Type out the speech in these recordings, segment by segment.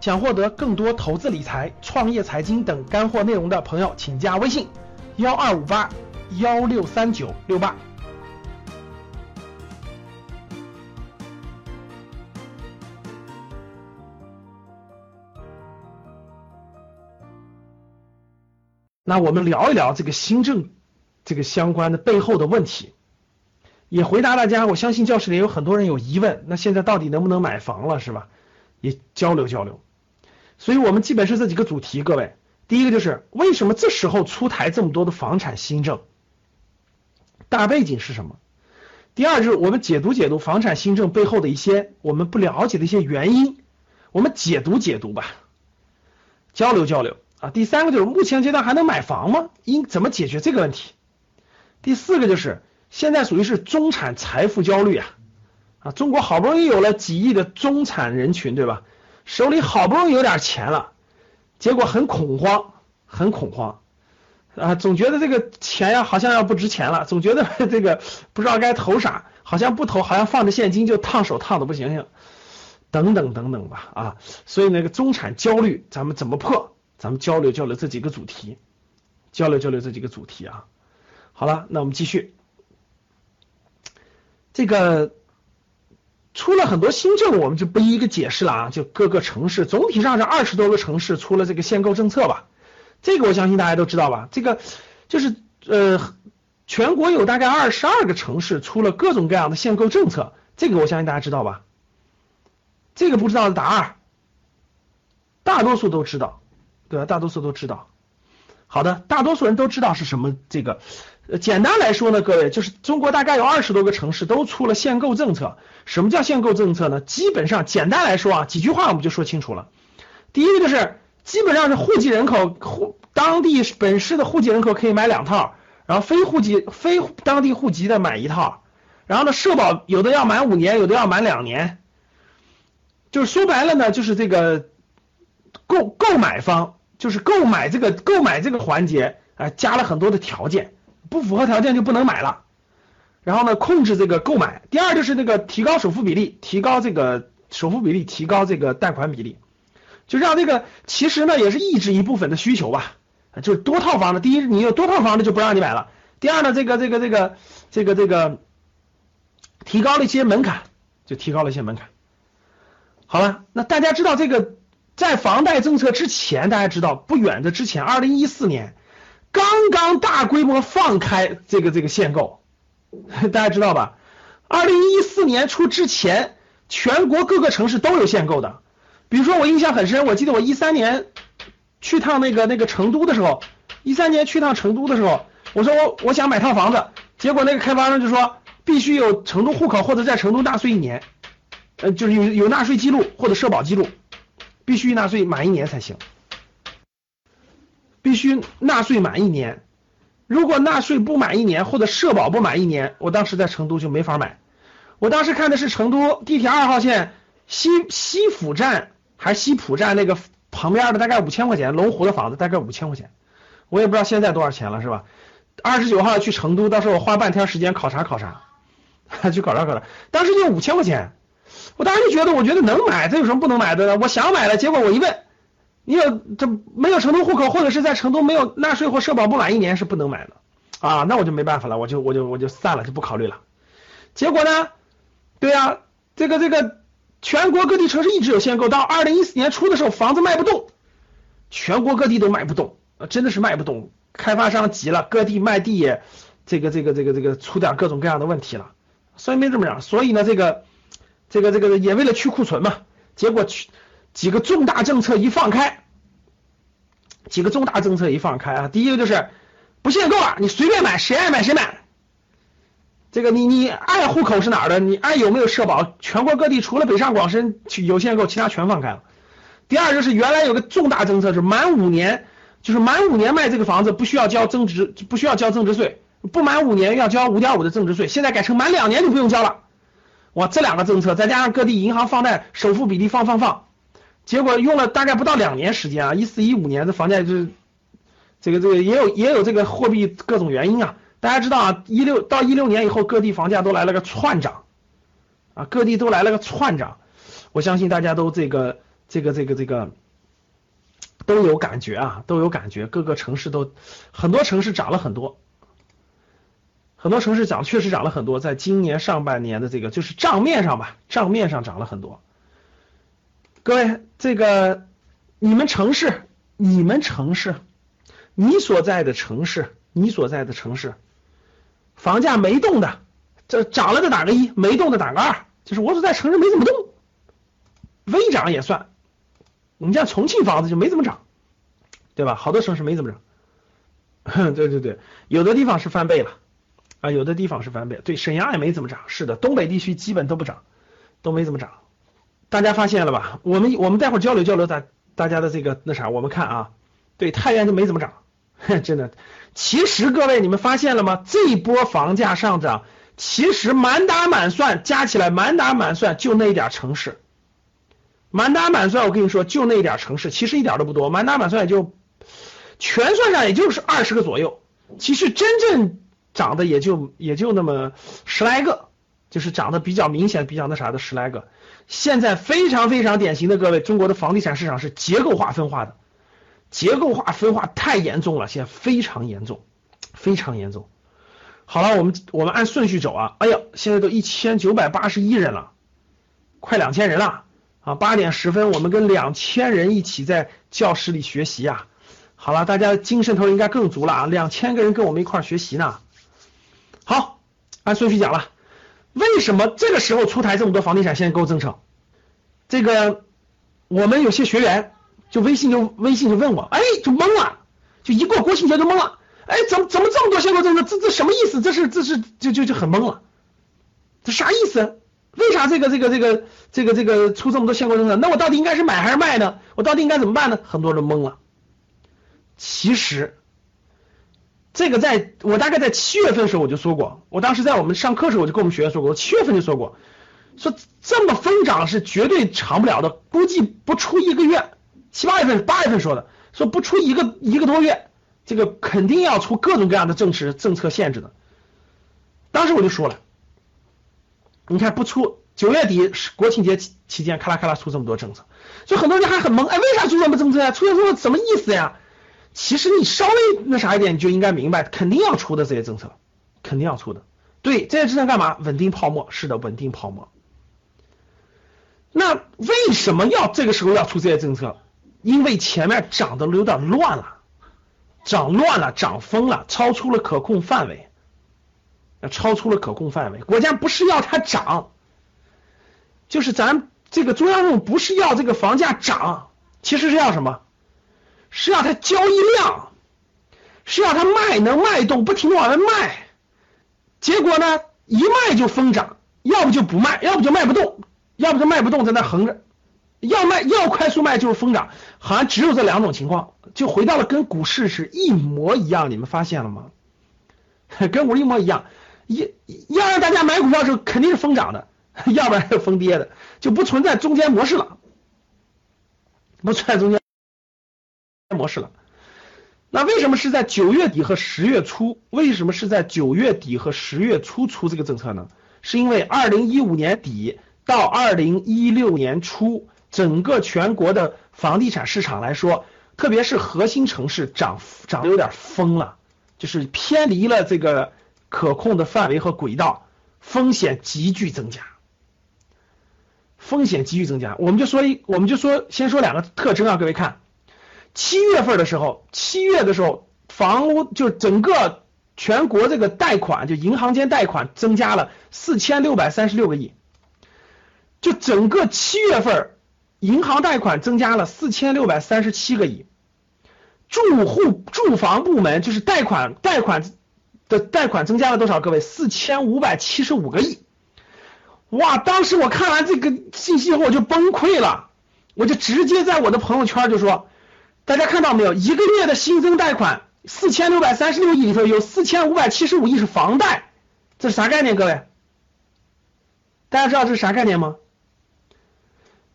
想获得更多投资理财、创业财经等干货内容的朋友，请加微信幺二五八幺六三九六八。那我们聊一聊这个新政这个相关的背后的问题，也回答大家。我相信教室里有很多人有疑问，那现在到底能不能买房了，是吧？也交流交流。所以我们基本是这几个主题，各位。第一个就是为什么这时候出台这么多的房产新政，大背景是什么？第二就是我们解读解读房产新政背后的一些我们不了解的一些原因，我们解读解读吧，交流交流啊。第三个就是目前阶段还能买房吗？应怎么解决这个问题？第四个就是现在属于是中产财富焦虑啊啊，中国好不容易有了几亿的中产人群，对吧？手里好不容易有点钱了，结果很恐慌，很恐慌啊！总觉得这个钱呀好像要不值钱了，总觉得 这个不知道该投啥，好像不投，好像放着现金就烫手烫的不行行，等等等等吧啊！所以那个中产焦虑，咱们怎么破？咱们交流交流这几个主题，交流交流这几个主题啊！好了，那我们继续这个。出了很多新政，我们就不一一个解释了啊。就各个城市，总体上是二十多个城市出了这个限购政策吧。这个我相信大家都知道吧。这个就是呃，全国有大概二十二个城市出了各种各样的限购政策。这个我相信大家知道吧。这个不知道的答二，大多数都知道，对吧？大多数都知道。好的，大多数人都知道是什么这个。呃，简单来说呢，各位就是中国大概有二十多个城市都出了限购政策。什么叫限购政策呢？基本上简单来说啊，几句话我们就说清楚了。第一个就是基本上是户籍人口户当地本市的户籍人口可以买两套，然后非户籍非当地户籍的买一套。然后呢，社保有的要满五年，有的要满两年。就是说白了呢，就是这个购购买方就是购买这个购买这个环节啊，加了很多的条件。不符合条件就不能买了，然后呢，控制这个购买。第二就是那个提高首付比例，提高这个首付比例，提高这个贷款比例，就让这个其实呢也是抑制一部分的需求吧，就是多套房的。第一，你有多套房的就不让你买了；第二呢，这个这个这个这个这个提高了一些门槛，就提高了一些门槛。好了，那大家知道这个在房贷政策之前，大家知道不远的之前，二零一四年。刚刚大规模放开这个这个限购，大家知道吧？二零一四年初之前，全国各个城市都有限购的。比如说我印象很深，我记得我一三年去趟那个那个成都的时候，一三年去趟成都的时候，我说我我想买套房子，结果那个开发商就说必须有成都户口或者在成都纳税一年，呃，就是有有纳税记录或者社保记录，必须纳税满一年才行。必须纳税满一年，如果纳税不满一年或者社保不满一年，我当时在成都就没法买。我当时看的是成都地铁二号线西西府站还是西浦站那个旁边的，大概五千块钱，龙湖的房子大概五千块钱，我也不知道现在多少钱了，是吧？二十九号去成都，到时候我花半天时间考察考察，去考察考察。当时就五千块钱，我当时就觉得，我觉得能买，这有什么不能买的呢？我想买了，结果我一问。你有这没有成都户口，或者是在成都没有纳税或社保不满一年是不能买的啊，那我就没办法了，我就我就我就散了，就不考虑了。结果呢，对呀，这个这个全国各地城市一直有限购，到二零一四年初的时候房子卖不动，全国各地都卖不动，真的是卖不动，开发商急了，各地卖地也这个这个这个这个出点各种各样的问题了，所以没这么样，所以呢这个这个这个也为了去库存嘛，结果去。几个重大政策一放开，几个重大政策一放开啊，第一个就是不限购啊，你随便买，谁爱买谁买。这个你你爱户口是哪儿的，你爱有没有社保，全国各地除了北上广深有限购，其他全放开了。第二就是原来有个重大政策是满五年，就是满五年卖这个房子不需要交增值，不需要交增值税，不满五年要交五点五的增值税，现在改成满两年就不用交了。哇，这两个政策再加上各地银行放贷首付比例放放放。结果用了大概不到两年时间啊，一四一五年的房价就是这个这个也有也有这个货币各种原因啊。大家知道啊，一六到一六年以后，各地房价都来了个窜涨啊，各地都来了个窜涨。我相信大家都这个这个这个这个都有感觉啊，都有感觉，各个城市都很多城市涨了很多，很多城市涨确实涨了很多，在今年上半年的这个就是账面上吧，账面上涨了很多。各位，这个你们城市，你们城市，你所在的城市，你所在的城市，房价没动的，这涨了的打个一，没动的打个二，就是我所在城市没怎么动，微涨也算。你像重庆房子就没怎么涨，对吧？好多城市没怎么涨，对对对，有的地方是翻倍了啊，有的地方是翻倍。对，沈阳也没怎么涨，是的，东北地区基本都不涨，都没怎么涨。大家发现了吧？我们我们待会儿交流交流大大家的这个那啥，我们看啊，对，太原就没怎么涨，真的。其实各位你们发现了吗？这一波房价上涨，其实满打满算加起来满打满算就那一点城市。满打满算，我跟你说，就那一点城市，其实一点都不多。满打满算也就全算上，也就是二十个左右。其实真正涨的也就也就那么十来个，就是涨得比较明显、比较那啥的十来个。现在非常非常典型的，各位，中国的房地产市场是结构化分化的，结构化分化太严重了，现在非常严重，非常严重。好了，我们我们按顺序走啊。哎呀，现在都一千九百八十一人了，快两千人了。啊，八点十分，我们跟两千人一起在教室里学习啊。好了，大家精神头应该更足了啊，两千个人跟我们一块学习呢。好，按顺序讲了，为什么这个时候出台这么多房地产限购政策？这个我们有些学员就微信就微信就问我，哎，就懵了，就一过国庆节就懵了，哎，怎么怎么这么多限购政策？这这什么意思？这是这是就就就很懵了，这啥意思？为啥这个这个这个这个这个出这么多限购政策？那我到底应该是买还是卖呢？我到底应该怎么办呢？很多人懵了。其实，这个在我大概在七月份的时候我就说过，我当时在我们上课的时候我就跟我们学员说过，我七月份就说过，说这么疯涨是绝对长不了的，估计不出一个月，七八月份八月份说的，说不出一个一个多月，这个肯定要出各种各样的政策政策限制的。当时我就说了。你看不出九月底国庆节期间，咔啦咔啦出这么多政策，就很多人还很懵，哎，为啥出这么政策呀？出这么什么意思呀？其实你稍微那啥一点，你就应该明白，肯定要出的这些政策，肯定要出的。对，这些政策干嘛？稳定泡沫，是的，稳定泡沫。那为什么要这个时候要出这些政策？因为前面涨的有点乱了，涨乱了，涨疯了，超出了可控范围。超出了可控范围，国家不是要它涨，就是咱这个中央政府不是要这个房价涨，其实是要什么？是要它交易量，是要它卖能卖动，不停的往外卖。结果呢，一卖就疯涨，要不就不卖，要不就卖不动，要不就卖不动在那横着，要卖要快速卖就是疯涨，好像只有这两种情况，就回到了跟股市是一模一样，你们发现了吗？跟股一模一样。要要让大家买股票的时候肯定是疯涨的，要不然就疯跌的，就不存在中间模式了，不存在中间模式了。那为什么是在九月底和十月初？为什么是在九月底和十月初出这个政策呢？是因为二零一五年底到二零一六年初，整个全国的房地产市场来说，特别是核心城市涨涨的有点疯了，就是偏离了这个。可控的范围和轨道，风险急剧增加，风险急剧增加。我们就说一，我们就说，先说两个特征啊，各位看，七月份的时候，七月的时候，房屋就整个全国这个贷款，就银行间贷款增加了四千六百三十六个亿，就整个七月份银行贷款增加了四千六百三十七个亿，住户住房部门就是贷款贷款。的贷款增加了多少？各位，四千五百七十五个亿，哇！当时我看完这个信息后，我就崩溃了，我就直接在我的朋友圈就说：大家看到没有？一个月的新增贷款四千六百三十六亿里头，有四千五百七十五亿是房贷，这是啥概念？各位，大家知道这是啥概念吗？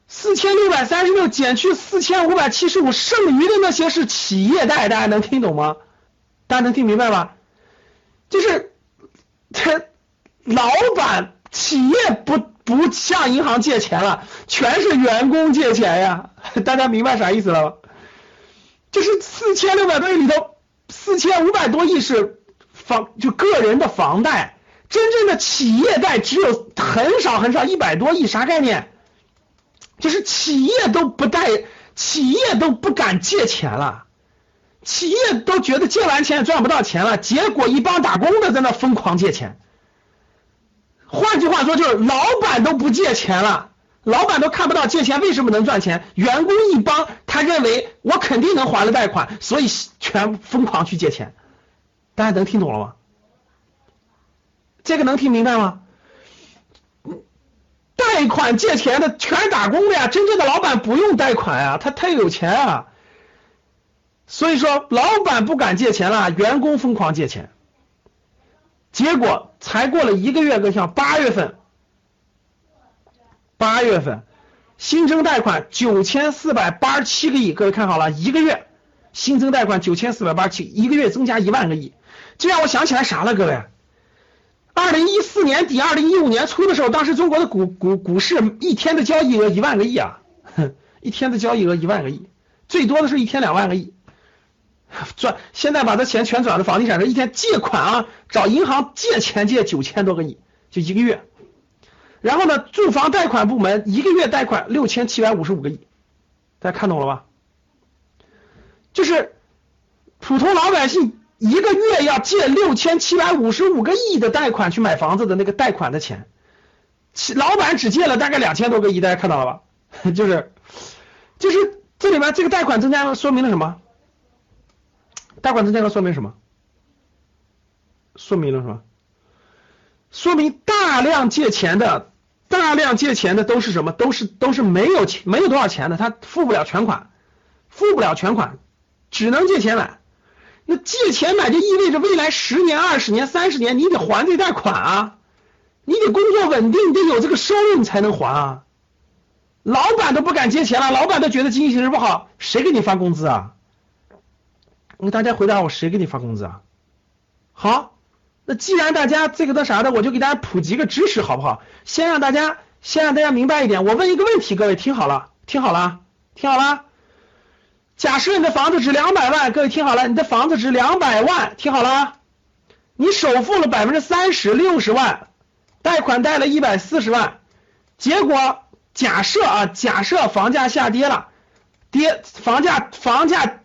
四千六百三十六减去四千五百七十五，剩余的那些是企业贷，大家能听懂吗？大家能听明白吗？就是他老板企业不不向银行借钱了，全是员工借钱呀，大家明白啥意思了吗？就是四千六百多亿里头，四千五百多亿是房就个人的房贷，真正的企业贷只有很少很少一百多亿，啥概念？就是企业都不贷，企业都不敢借钱了，企业都觉得借完钱也赚不到钱了，结果一帮打工的在那疯狂借钱。换句话说，就是老板都不借钱了，老板都看不到借钱为什么能赚钱，员工一帮他认为我肯定能还了贷款，所以全疯狂去借钱。大家能听懂了吗？这个能听明白吗？贷款借钱的全打工的呀，真正的老板不用贷款呀，他太有钱啊。所以说，老板不敢借钱了，员工疯狂借钱。结果才过了一个月，个像八月份，八月份新增贷款九千四百八十七个亿，各位看好了，一个月新增贷款九千四百八十七，一个月增加一万个亿，这让我想起来啥了，各位？二零一四年底、二零一五年初的时候，当时中国的股股股市一天的交易额一万个亿啊，一天的交易额一万个亿，最多的是一天两万个亿。转现在把这钱全转到房地产上，一天借款啊，找银行借钱借九千多个亿，就一个月。然后呢，住房贷款部门一个月贷款六千七百五十五个亿，大家看懂了吧？就是普通老百姓一个月要借六千七百五十五个亿的贷款去买房子的那个贷款的钱，老板只借了大概两千多个亿，大家看到了吧？就是就是这里面这个贷款增加了，说明了什么？贷款增加了说明什么？说明了什么？说明大量借钱的，大量借钱的都是什么？都是都是没有钱，没有多少钱的，他付不了全款，付不了全款，只能借钱买。那借钱买就意味着未来十年、二十年、三十年，你得还这贷款啊，你得工作稳定，得有这个收入你才能还啊。老板都不敢借钱了，老板都觉得经济形势不好，谁给你发工资啊？我给大家回答我，谁给你发工资啊？好，那既然大家这个那啥的，我就给大家普及个知识，好不好？先让大家先让大家明白一点。我问一个问题，各位听好了，听好了，听好了。假设你的房子值两百万，各位听好了，你的房子值两百万，听好了。你首付了百分之三十，六十万，贷款贷了一百四十万，结果假设啊，假设房价下跌了，跌房价房价。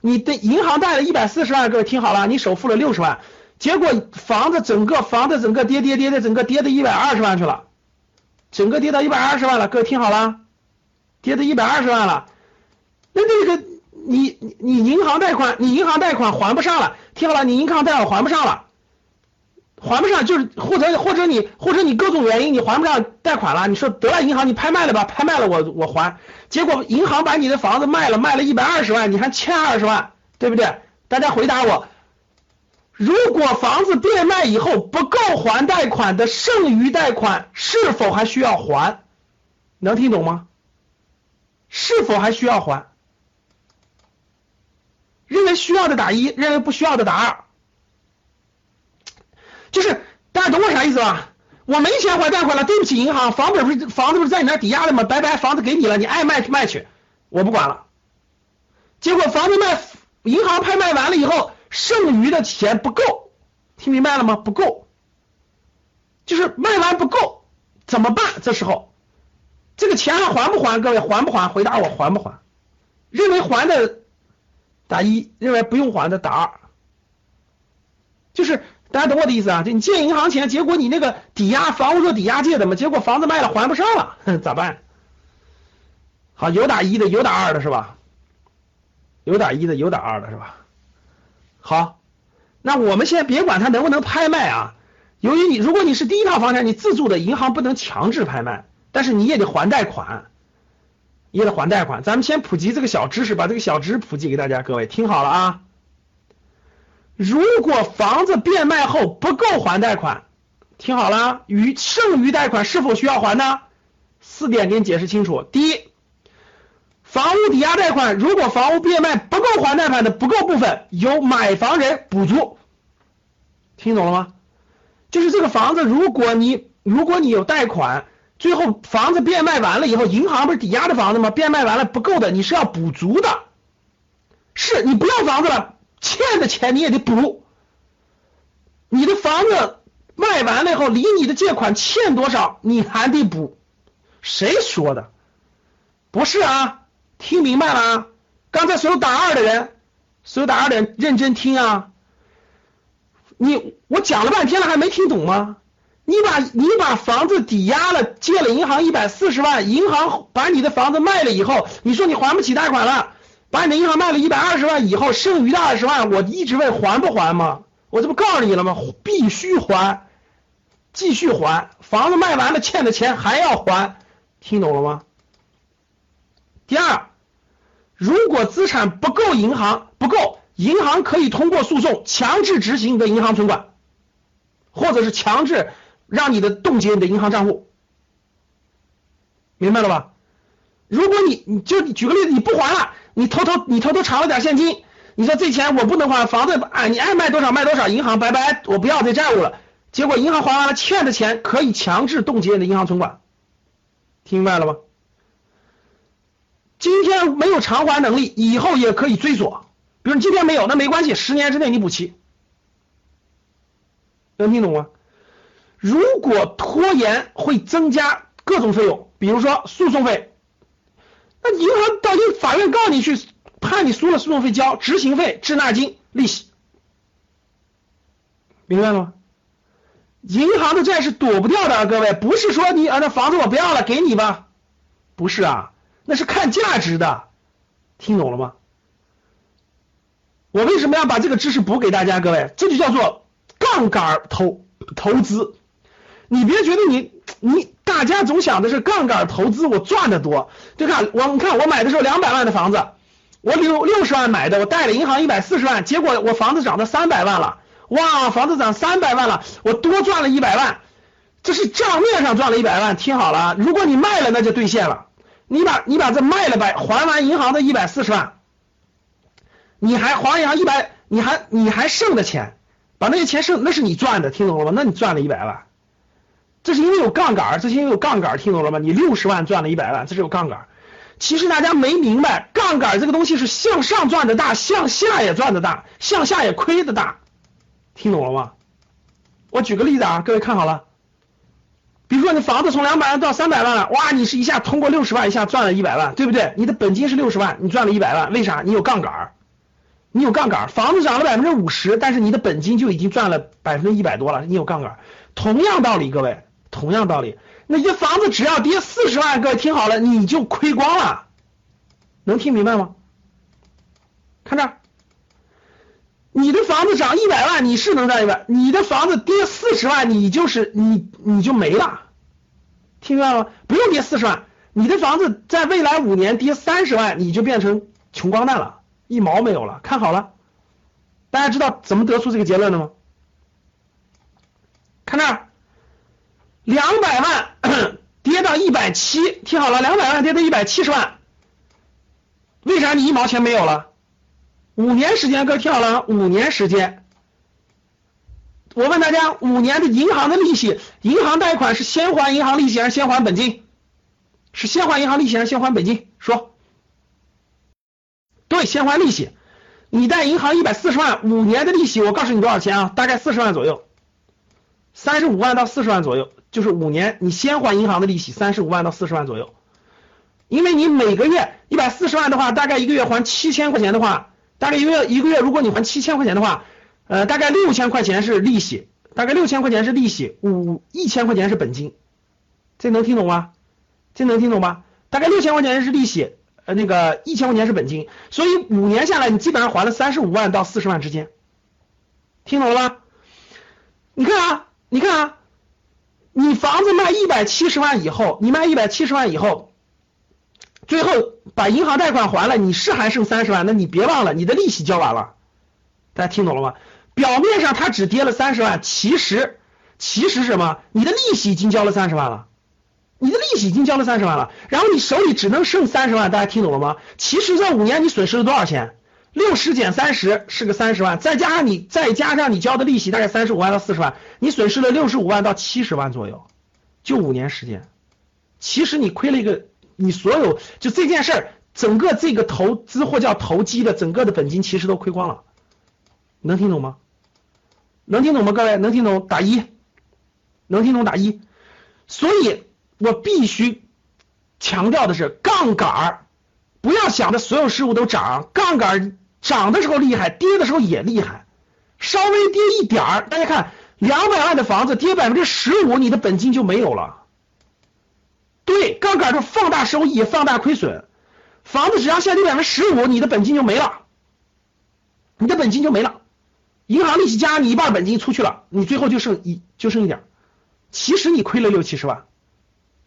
你的银行贷了一百四十万，各位听好了，你首付了六十万，结果房子整个房子整个跌跌跌的，整个跌到一百二十万去了，整个跌到一百二十万了，各位听好了，跌到一百二十万了，那那个你你银行贷款，你银行贷款还不上了，听好了，你银行贷款还不上了。还不上，就是或者或者你或者你各种原因你还不上贷款了，你说得了银行你拍卖了吧，拍卖了我我还，结果银行把你的房子卖了，卖了一百二十万，你还欠二十万，对不对？大家回答我，如果房子变卖以后不够还贷款的剩余贷款，是否还需要还？能听懂吗？是否还需要还？认为需要的打一，认为不需要的打二。就是大家懂我啥意思吧？我没钱还贷款了，对不起银行，房本不是房子不是在你那抵押的吗？拜拜，房子给你了，你爱卖卖去，我不管了。结果房子卖，银行拍卖完了以后，剩余的钱不够，听明白了吗？不够，就是卖完不够，怎么办？这时候这个钱还还不还？各位还不还？回答我还不还？认为还的打一，认为不用还的打二，就是。大家懂我的意思啊？就你借银行钱，结果你那个抵押房屋做抵押借的嘛，结果房子卖了还不上了，咋办？好，有打一的，有打二的是吧？有打一的，有打二的是吧？好，那我们先别管它能不能拍卖啊。由于你如果你是第一套房产，你自住的，银行不能强制拍卖，但是你也得还贷款，也得还贷款。咱们先普及这个小知识，把这个小知识普及给大家，各位听好了啊。如果房子变卖后不够还贷款，听好了，余剩余贷款是否需要还呢？四点给你解释清楚。第一，房屋抵押贷款，如果房屋变卖不够还贷款的不够部分，由买房人补足。听懂了吗？就是这个房子，如果你如果你有贷款，最后房子变卖完了以后，银行不是抵押的房子吗？变卖完了不够的，你是要补足的。是你不要房子了，欠的钱你也得补。你的房子卖完了以后，离你的借款欠多少，你还得补。谁说的？不是啊，听明白了啊？刚才所有打二的人，所有打二的人认真听啊！你我讲了半天了，还没听懂吗？你把你把房子抵押了，借了银行一百四十万，银行把你的房子卖了以后，你说你还不起贷款了，把你的银行卖了一百二十万以后，剩余的二十万，我一直问还不还吗？我这不告诉你了吗？必须还，继续还，房子卖完了欠的钱还要还，听懂了吗？第二，如果资产不够，银行不够，银行可以通过诉讼强制执行你的银行存款，或者是强制让你的冻结你的银行账户，明白了吧？如果你你就举个例子，你不还了，你偷偷你偷偷藏了点现金，你说这钱我不能还，房子啊你爱卖多少卖多少，银行拜拜，我不要这债务了。结果银行还完了欠的钱，可以强制冻结你的银行存款，听明白了吗？今天没有偿还能力，以后也可以追索。比如你今天没有，那没关系，十年之内你补齐。能听懂吗？如果拖延会增加各种费用，比如说诉讼费，那银行到底法院告你去，判你输了，诉讼费交，执行费、滞纳金、利息，明白了吗？银行的债是躲不掉的，啊各位，不是说你啊那房子我不要了，给你吧，不是啊。那是看价值的，听懂了吗？我为什么要把这个知识补给大家？各位，这就叫做杠杆投投资。你别觉得你你大家总想的是杠杆投资，我赚的多。就看我，你看我买的时候两百万的房子，我六六十万买的，我贷了银行一百四十万，结果我房子涨到三百万了，哇，房子涨三百万了，我多赚了一百万，这是账面上赚了一百万。听好了，如果你卖了，那就兑现了。你把你把这卖了呗，还完银行的一百四十万，你还还银行一百，你还你还剩的钱，把那些钱剩那是你赚的，听懂了吗？那你赚了一百万，这是因为有杠杆，这是因为有杠杆，听懂了吗？你六十万赚了一百万，这是有杠杆。其实大家没明白，杠杆这个东西是向上赚的大，向下也赚的大，向下也亏的大，听懂了吗？我举个例子啊，各位看好了。比如说你房子从两百万到三百万了，哇，你是一下通过六十万一下赚了一百万，对不对？你的本金是六十万，你赚了一百万，为啥？你有杠杆，你有杠杆，房子涨了百分之五十，但是你的本金就已经赚了百分之一百多了，你有杠杆。同样道理，各位，同样道理，那些房子只要跌四十万，各位听好了，你就亏光了，能听明白吗？看这。你的房子涨一百万，你是能赚一百；你的房子跌四十万，你就是你你就没了。听明白了吗？不用跌四十万，你的房子在未来五年跌三十万，你就变成穷光蛋了，一毛没有了。看好了，大家知道怎么得出这个结论的吗？看这儿，两百万 跌到一百七，听好了，两百万跌到一百七十万，为啥你一毛钱没有了？五年时间，各位听好了，五年时间，我问大家，五年的银行的利息，银行贷款是先还银行利息还是先还本金？是先还银行利息还是先还本金？说，对，先还利息。你贷银行一百四十万，五年的利息，我告诉你多少钱啊？大概四十万左右，三十五万到四十万左右，就是五年你先还银行的利息，三十五万到四十万左右。因为你每个月一百四十万的话，大概一个月还七千块钱的话。大概一个月一个月，如果你还七千块钱的话，呃，大概六千块钱是利息，大概六千块钱是利息，五一千块钱是本金，这能听懂吗？这能听懂吗？大概六千块钱是利息，呃，那个一千块钱是本金，所以五年下来，你基本上还了三十五万到四十万之间，听懂了吗？你看啊，你看啊，你房子卖一百七十万以后，你卖一百七十万以后。最后把银行贷款还了，你是还剩三十万，那你别忘了你的利息交完了，大家听懂了吗？表面上它只跌了三十万，其实其实什么？你的利息已经交了三十万了，你的利息已经交了三十万了，然后你手里只能剩三十万，大家听懂了吗？其实这五年你损失了多少钱？六十减三十是个三十万，再加上你再加上你交的利息，大概三十五万到四十万，你损失了六十五万到七十万左右，就五年时间。其实你亏了一个，你所有就这件事儿，整个这个投资或叫投机的整个的本金其实都亏光了，能听懂吗？能听懂吗？各位能听懂打一，能听懂打一。所以我必须强调的是，杠杆儿不要想着所有事物都涨，杠杆儿涨的时候厉害，跌的时候也厉害，稍微跌一点儿，大家看两百万的房子跌百分之十五，你的本金就没有了。对，杠杆就放大收益，放大亏损，房子只要下跌百分之十五，你的本金就没了，你的本金就没了。银行利息加你一半本金出去了，你最后就剩一就剩一点，其实你亏了六七十万，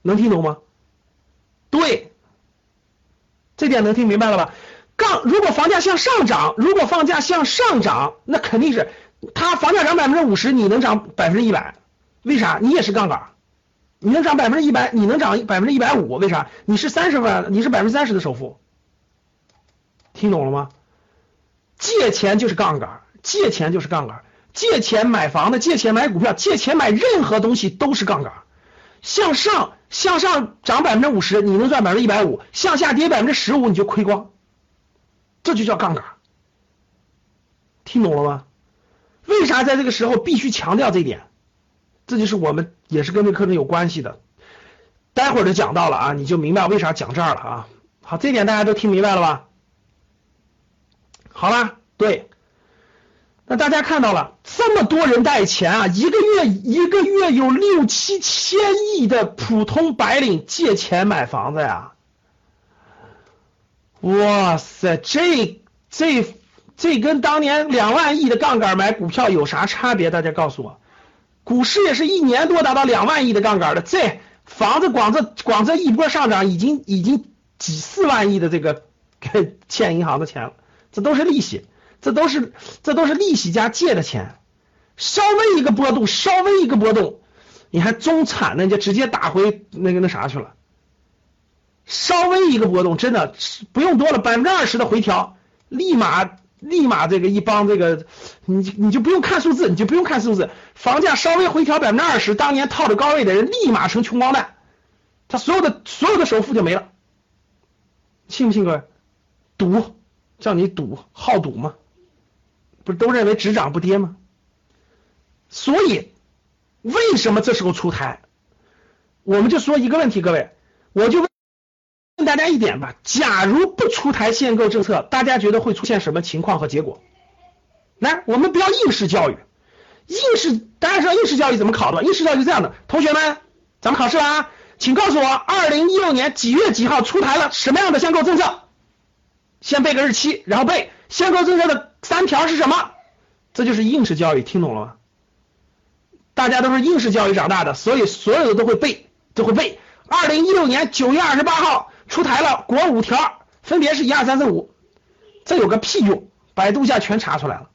能听懂吗？对，这点能听明白了吧？杠如果房价向上涨，如果房价向上涨，那肯定是它房价涨百分之五十，你能涨百分之一百，为啥？你也是杠杆，你能涨百分之一百，你能涨百分之一百五，为啥？你是三十万，你是百分之三十的首付，听懂了吗？借钱就是杠杆。借钱就是杠杆，借钱买房子，借钱买股票，借钱买任何东西都是杠杆。向上向上涨百分之五十，你能赚百分之一百五；向下跌百分之十五，你就亏光。这就叫杠杆，听懂了吗？为啥在这个时候必须强调这一点？这就是我们也是跟这课程有关系的。待会儿就讲到了啊，你就明白为啥讲这儿了啊。好，这点大家都听明白了吧？好啦，对。那大家看到了，这么多人贷钱啊，一个月一个月有六七千亿的普通白领借钱买房子呀！哇塞，这这这跟当年两万亿的杠杆买股票有啥差别？大家告诉我，股市也是一年多达到两万亿的杠杆的，这房子光这光这一波上涨，已经已经几四万亿的这个欠银行的钱了，这都是利息。这都是这都是利息加借的钱，稍微一个波动，稍微一个波动，你还中产呢，就直接打回那个那啥去了。稍微一个波动，真的不用多了，百分之二十的回调，立马立马这个一帮这个，你你就不用看数字，你就不用看数字，房价稍微回调百分之二十，当年套着高位的人立马成穷光蛋，他所有的所有的首付就没了，信不信各位？赌，叫你赌，好赌吗？不是都认为只涨不跌吗？所以为什么这时候出台？我们就说一个问题，各位，我就问大家一点吧：假如不出台限购政策，大家觉得会出现什么情况和结果？来，我们不要应试教育，应试大家知道应试教育怎么考的？应试教育是这样的，同学们，咱们考试了啊，请告诉我，二零一六年几月几号出台了什么样的限购政策？先背个日期，然后背限购政策的。三条是什么？这就是应试教育，听懂了吗？大家都是应试教育长大的，所以所有的都会背，都会背。二零一六年九月二十八号出台了国五条，分别是一二三四五，这有个屁用？百度一下全查出来了。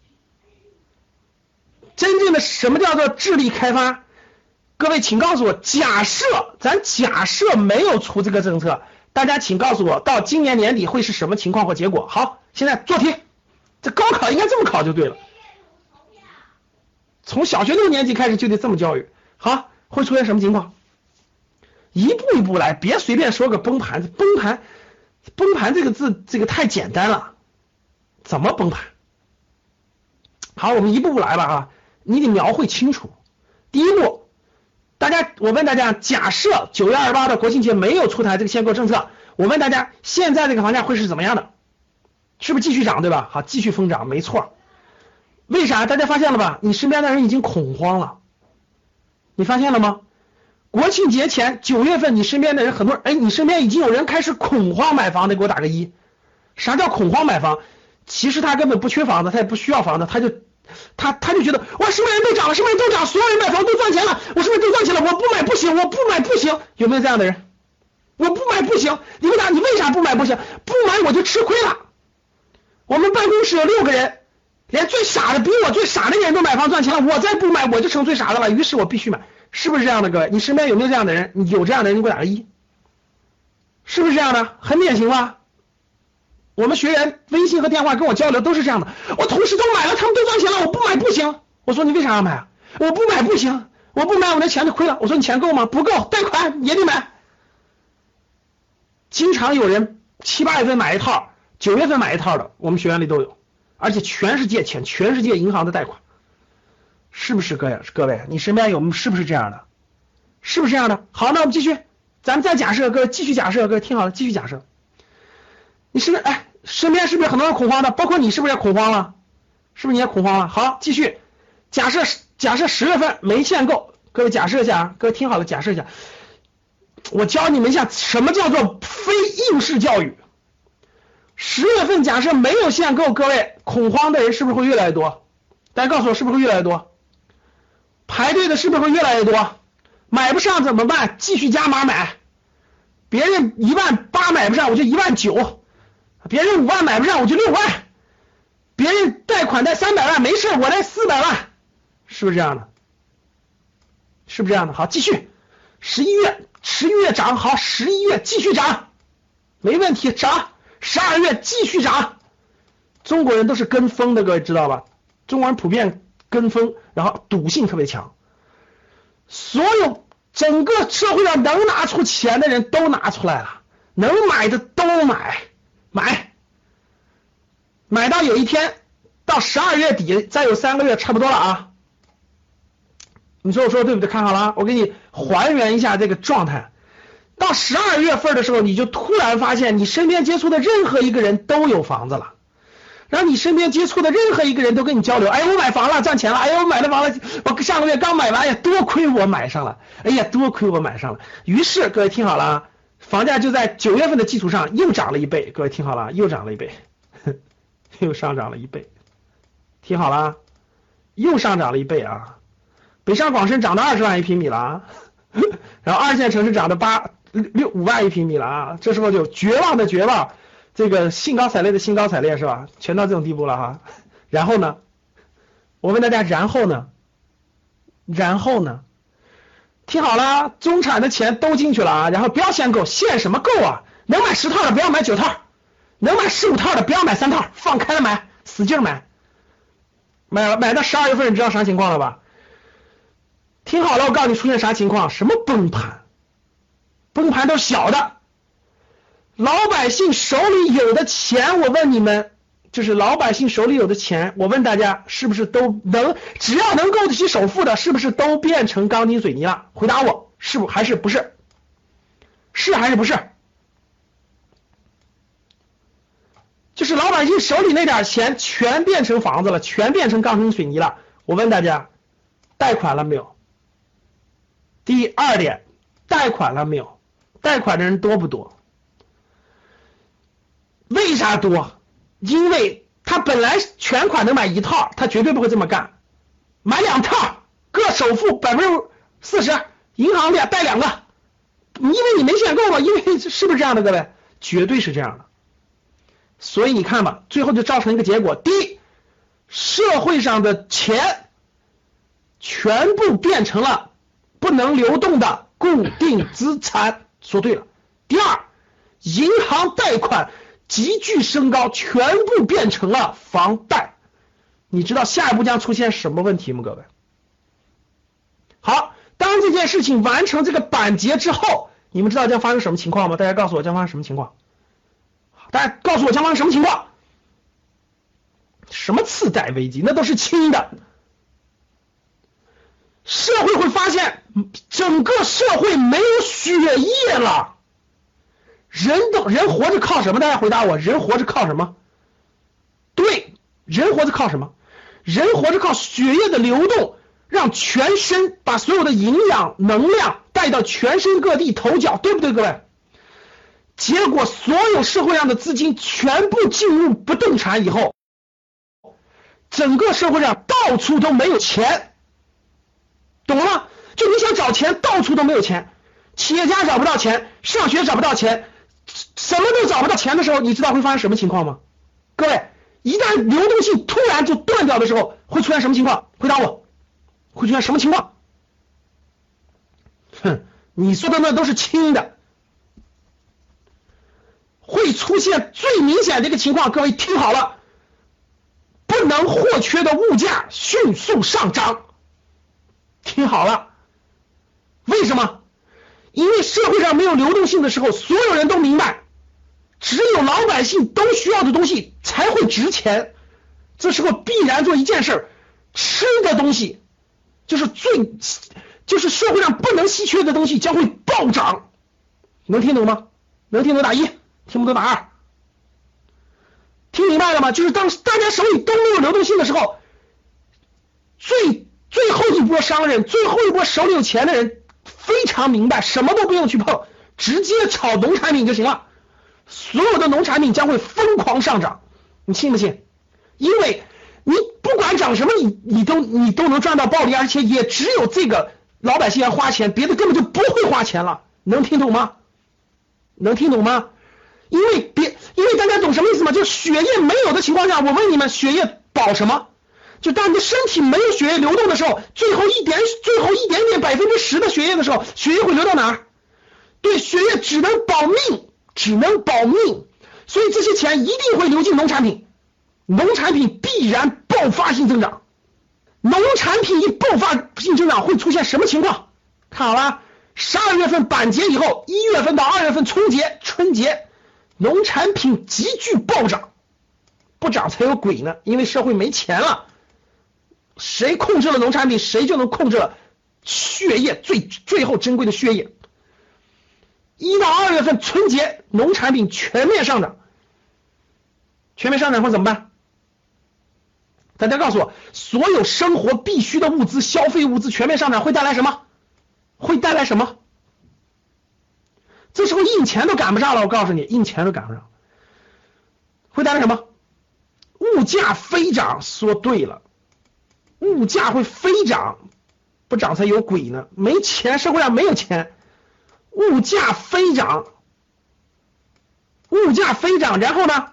真正的什么叫做智力开发？各位，请告诉我，假设咱假设没有出这个政策，大家请告诉我，到今年年底会是什么情况或结果？好，现在做题。这高考应该这么考就对了，从小学六年级开始就得这么教育。好，会出现什么情况？一步一步来，别随便说个崩盘。崩盘，崩盘这个字，这个太简单了。怎么崩盘？好，我们一步步来吧啊！你得描绘清楚。第一步，大家，我问大家，假设九月二十八的国庆节没有出台这个限购政策，我问大家，现在这个房价会是怎么样的？是不是继续涨，对吧？好，继续疯涨，没错。为啥？大家发现了吧？你身边的人已经恐慌了，你发现了吗？国庆节前九月份，你身边的人很多，哎，你身边已经有人开始恐慌买房的，给我打个一。啥叫恐慌买房？其实他根本不缺房子，他也不需要房子，他就他他就觉得，哇，什么人都涨了，什么人都涨，所有人买房都赚钱了，我是不是都赚钱了？我不买不行，我不买不行，有没有这样的人？我不买不行，你为啥？你为啥不买不行？不买我就吃亏了。我们办公室有六个人，连最傻的比我最傻的人都买房赚钱了，我再不买我就成最傻的了。于是我必须买，是不是这样的？各位，你身边有没有这样的人？你有这样的人，你给我打个一，是不是这样的？很典型吧？我们学员微信和电话跟我交流都是这样的。我同事都买了，他们都赚钱了，我不买不行。我说你为啥要买啊？我不买不行，我不买我那钱就亏了。我说你钱够吗？不够，贷款也得买。经常有人七八月份买一套，九月份买一套的，我们学员里都有，而且全是借钱，全世界银行的贷款，是不是各位？各位，你身边有是不是这样的？是不是这样的？好，那我们继续，咱们再假设，各位继续假设，各位听好了，继续假设，你是不是哎，身边是不是很多人恐慌的？包括你是不是也恐慌了？是不是你也恐慌了？好，继续假设，假设十月份没限购，各位假设一下啊，各位听好了，假设一下。我教你们一下什么叫做非应试教育。十月份假设没有限购，各位恐慌的人是不是会越来越多？大家告诉我是不是会越来越多？排队的是不是会越来越多？买不上怎么办？继续加码买。别人一万八买不上，我就一万九；别人五万买不上，我就六万；别人贷款贷三百万没事，我贷四百万，是不是这样的？是不是这样的？好，继续。十一月。十一月涨好，十一月继续涨，没问题，涨。十二月继续涨。中国人都是跟风的，各位知道吧？中国人普遍跟风，然后赌性特别强。所有整个社会上能拿出钱的人都拿出来了，能买的都买，买，买到有一天到十二月底，再有三个月差不多了啊。你说我说的对不对？看好了，我给你还原一下这个状态。到十二月份的时候，你就突然发现，你身边接触的任何一个人都有房子了，然后你身边接触的任何一个人都跟你交流，哎，我买房了，赚钱了，哎呀，我买了房了，我上个月刚买完，呀，多亏我买上了，哎呀，多亏我买上了。于是各位听好了，房价就在九月份的基础上又涨了一倍。各位听好了，又涨了一倍，又上涨了一倍。听好了，又上涨了一倍啊！北上广深涨到二十万一平米了啊，然后二线城市涨到八六五万一平米了啊，这时候就绝望的绝望，这个兴高采烈的兴高采烈是吧？全到这种地步了哈。然后呢，我问大家，然后呢？然后呢？听好了，中产的钱都进去了啊，然后不要限购，限什么购啊？能买十套的不要买九套，能买十五套的不要买三套，放开了买，使劲买，买了买到十二月份，你知道啥情况了吧？听好了，我告诉你出现啥情况？什么崩盘？崩盘都是小的。老百姓手里有的钱，我问你们，就是老百姓手里有的钱，我问大家，是不是都能？只要能够得起首付的，是不是都变成钢筋水泥了？回答我，是不还是不是？是还是不是？就是老百姓手里那点钱，全变成房子了，全变成钢筋水泥了。我问大家，贷款了没有？第二点，贷款了没有？贷款的人多不多？为啥多？因为他本来全款能买一套，他绝对不会这么干，买两套，各首付百分之四十，银行里贷两个，因为你没限购嘛，因为是不是这样的，各位？绝对是这样的。所以你看吧，最后就造成一个结果：第一，社会上的钱全部变成了。不能流动的固定资产，说对了。第二，银行贷款急剧升高，全部变成了房贷。你知道下一步将出现什么问题吗？各位，好，当这件事情完成这个板结之后，你们知道将发生什么情况吗？大家告诉我将发生什么情况？大家告诉我将发生什么情况？什么次贷危机？那都是轻的。社会会发现，整个社会没有血液了。人的人活着靠什么？大家回答我，人活着靠什么？对，人活着靠什么？人活着靠血液的流动，让全身把所有的营养能量带到全身各地头角，对不对，各位？结果所有社会上的资金全部进入不动产以后，整个社会上到处都没有钱。懂了吗？就你想找钱，到处都没有钱，企业家找不到钱，上学找不到钱，什么都找不到钱的时候，你知道会发生什么情况吗？各位，一旦流动性突然就断掉的时候，会出现什么情况？回答我，会出现什么情况？哼，你说的那都是轻的，会出现最明显的一个情况，各位听好了，不能或缺的物价迅速上涨。听好了，为什么？因为社会上没有流动性的时候，所有人都明白只有老百姓都需要的东西才会值钱。这时候必然做一件事，吃的东西就是最，就是社会上不能稀缺的东西将会暴涨。能听懂吗？能听懂打一，听不懂打二。听明白了吗？就是当大家手里都没有流动性的时候，最最后一波商人，最后一波手里有钱的人非常明白，什么都不用去碰，直接炒农产品就行了。所有的农产品将会疯狂上涨，你信不信？因为你不管涨什么，你你都你都能赚到暴利，而且也只有这个老百姓要花钱，别的根本就不会花钱了。能听懂吗？能听懂吗？因为别，因为大家懂什么意思吗？就是血液没有的情况下，我问你们，血液保什么？就当你的身体没有血液流动的时候，最后一点，最后一点点百分之十的血液的时候，血液会流到哪儿？对，血液只能保命。只能保命，所以这些钱一定会流进农产品，农产品必然爆发性增长。农产品一爆发性增长会出现什么情况？看好了，十二月份板结以后，一月份到二月份春节，春节农产品急剧暴涨，不涨才有鬼呢，因为社会没钱了，谁控制了农产品，谁就能控制了血液最最后珍贵的血液。一到二月份春节，农产品全面上涨，全面上涨会怎么办？大家告诉我，所有生活必需的物资、消费物资全面上涨会带来什么？会带来什么？这时候印钱都赶不上了，我告诉你，印钱都赶不上，会带来什么？物价飞涨。说对了，物价会飞涨，不涨才有鬼呢。没钱，社会上没有钱。物价飞涨，物价飞涨，然后呢？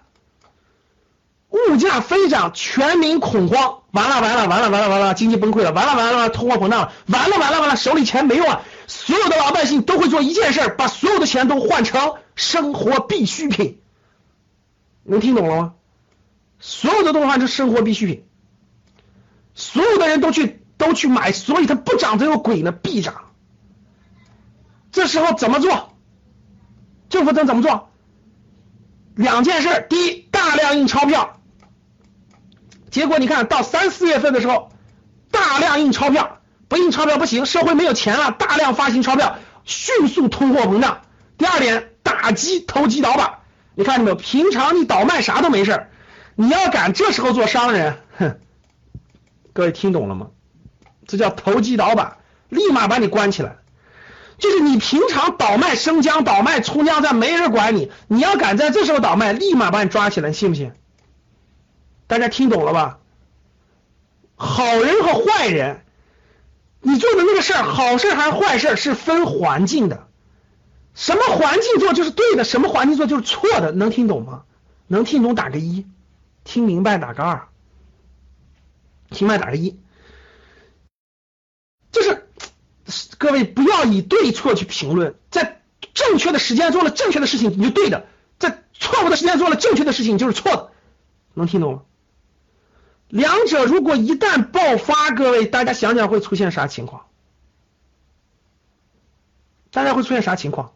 物价飞涨，全民恐慌，完了完了完了完了完了，经济崩溃了，完了完了，通货膨胀了，完了完了完了，手里钱没用了，所有的老百姓都会做一件事，把所有的钱都换成生活必需品，能听懂了吗？所有的都换成生活必需品，所有的人都去都去买，所以它不涨才有鬼呢，必涨。这时候怎么做？政府能怎么做？两件事：第一，大量印钞票。结果你看到三四月份的时候，大量印钞票，不印钞票不行，社会没有钱了，大量发行钞票，迅速通货膨胀。第二点，打击投机倒把。你看见没有？平常你倒卖啥都没事你要敢这时候做商人，各位听懂了吗？这叫投机倒把，立马把你关起来。就是你平常倒卖生姜、倒卖葱姜蒜，没人管你。你要敢在这时候倒卖，立马把你抓起来，信不信？大家听懂了吧？好人和坏人，你做的那个事儿，好事还是坏事，是分环境的。什么环境做就是对的，什么环境做就是错的，能听懂吗？能听懂打个一，听明白打个二，听明白打个一。就是各位不要以对错去评论，在正确的时间做了正确的事情你就对的，在错误的时间做了正确的事情就是错的，能听懂吗？两者如果一旦爆发，各位大家想想会出现啥情况？大家会出现啥情况？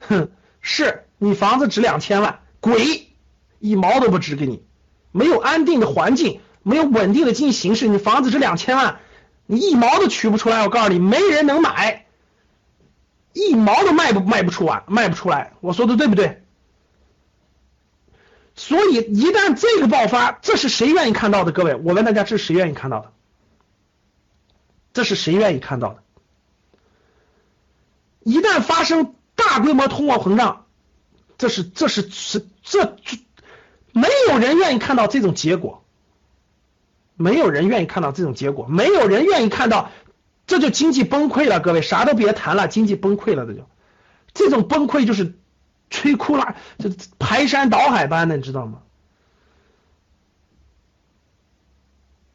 哼，是你房子值两千万，鬼一毛都不值给你，没有安定的环境，没有稳定的经济形势，你房子值两千万。你一毛都取不出来，我告诉你，没人能买，一毛都卖不卖不出啊，卖不出来。我说的对不对？所以一旦这个爆发，这是谁愿意看到的？各位，我问大家，这是谁愿意看到的？这是谁愿意看到的？一旦发生大规模通货膨胀，这是这是是这没有人愿意看到这种结果。没有人愿意看到这种结果，没有人愿意看到，这就经济崩溃了。各位啥都别谈了，经济崩溃了，这就这种崩溃就是摧枯拉，这排山倒海般的，你知道吗？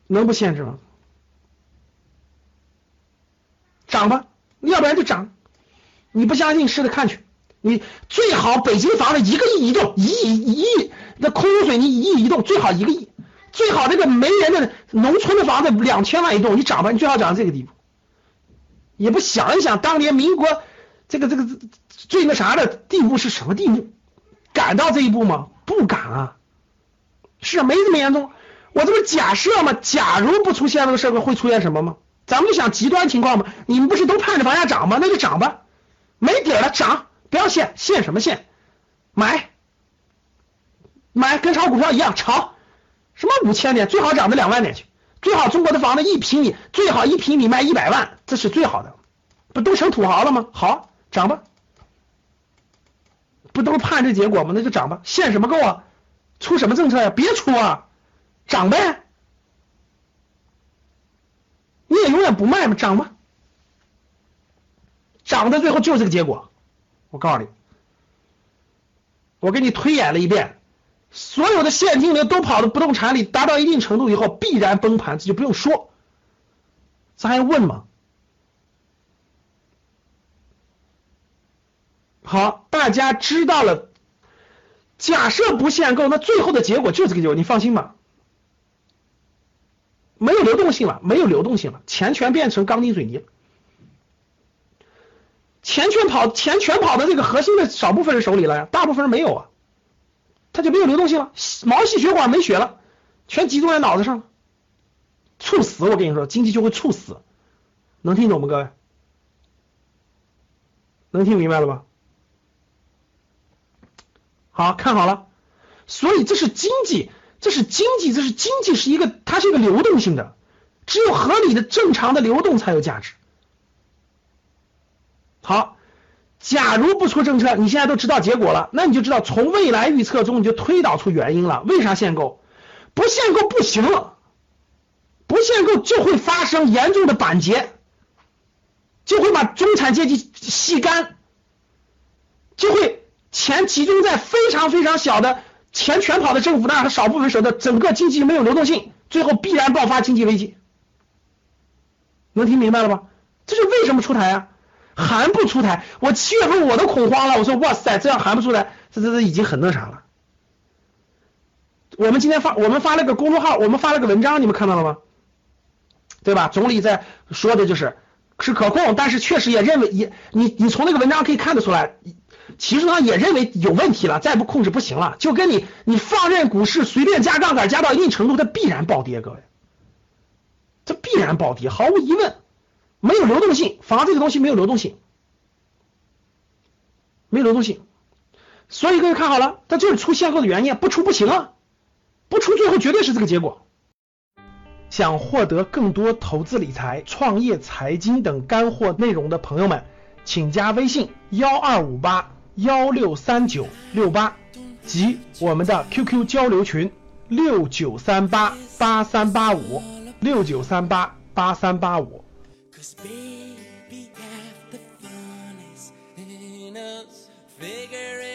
能不限制吗？涨吧，要不然就涨。你不相信，试着看去。你最好北京房子一个亿一栋，一亿一亿，那空水泥一亿一栋，最好一个亿。最好这个没人的农村的房子两千万一栋，你涨吧，你最好涨到这个地步，也不想一想当年民国这个这个最那啥的地步是什么地步？敢到这一步吗？不敢啊，是啊没这么严重。我这不是假设吗？假如不出现这个事儿，会出现什么吗？咱们就想极端情况嘛。你们不是都盼着房价涨吗？那就涨吧，没底了涨，不要限，限什么限？买，买跟炒股票一样炒，什么五千点，最好涨到两万点去，最好中国的房子一平米最好一平米卖一百万，这是最好的，不都成土豪了吗？好，涨吧。不都盼这结果吗？那就涨吧，限什么购啊？出什么政策呀？别出啊，涨呗！你也永远不卖吗？涨吧，涨到最后就是这个结果。我告诉你，我给你推演了一遍，所有的现金流都跑到不动产里，达到一定程度以后必然崩盘，这就不用说，咱还问吗？好，大家知道了。假设不限购，那最后的结果就是这个结果，你放心吧。没有流动性了，没有流动性了，钱全变成钢筋水泥了，钱全跑，钱全跑到这个核心的少部分人手里了呀，大部分人没有啊，它就没有流动性了，毛细血管没血了，全集中在脑子上了，猝死！我跟你说，经济就会猝死，能听懂吗，各位？能听明白了吧？好看好了，所以这是经济，这是经济，这是经济是一个，它是一个流动性的，只有合理的、正常的流动才有价值。好，假如不出政策，你现在都知道结果了，那你就知道从未来预测中你就推导出原因了。为啥限购？不限购不行，不限购就会发生严重的板结，就会把中产阶级吸干，就会。钱集中在非常非常小的钱全跑到政府那和少部分手的，整个经济没有流动性，最后必然爆发经济危机。能听明白了吧？这是为什么出台啊？还不出台？我七月份我都恐慌了，我说哇塞，这样还不出来，这这这已经很那啥了。我们今天发，我们发了个公众号，我们发了个文章，你们看到了吗？对吧？总理在说的就是是可控，但是确实也认为也你你从那个文章可以看得出来。其实他也认为有问题了，再不控制不行了，就跟你你放任股市随便加杠杆加到一定程度，它必然暴跌，各位，这必然暴跌，毫无疑问，没有流动性，房这个东西没有流动性，没有流动性，所以各位看好了，它就是出限购的原因，不出不行啊，不出最后绝对是这个结果。想获得更多投资理财、创业、财经等干货内容的朋友们，请加微信幺二五八。幺六三九六八及我们的 QQ 交流群六九三八八三八五六九三八八三八五。Cause baby, half the fun is in us. Figuring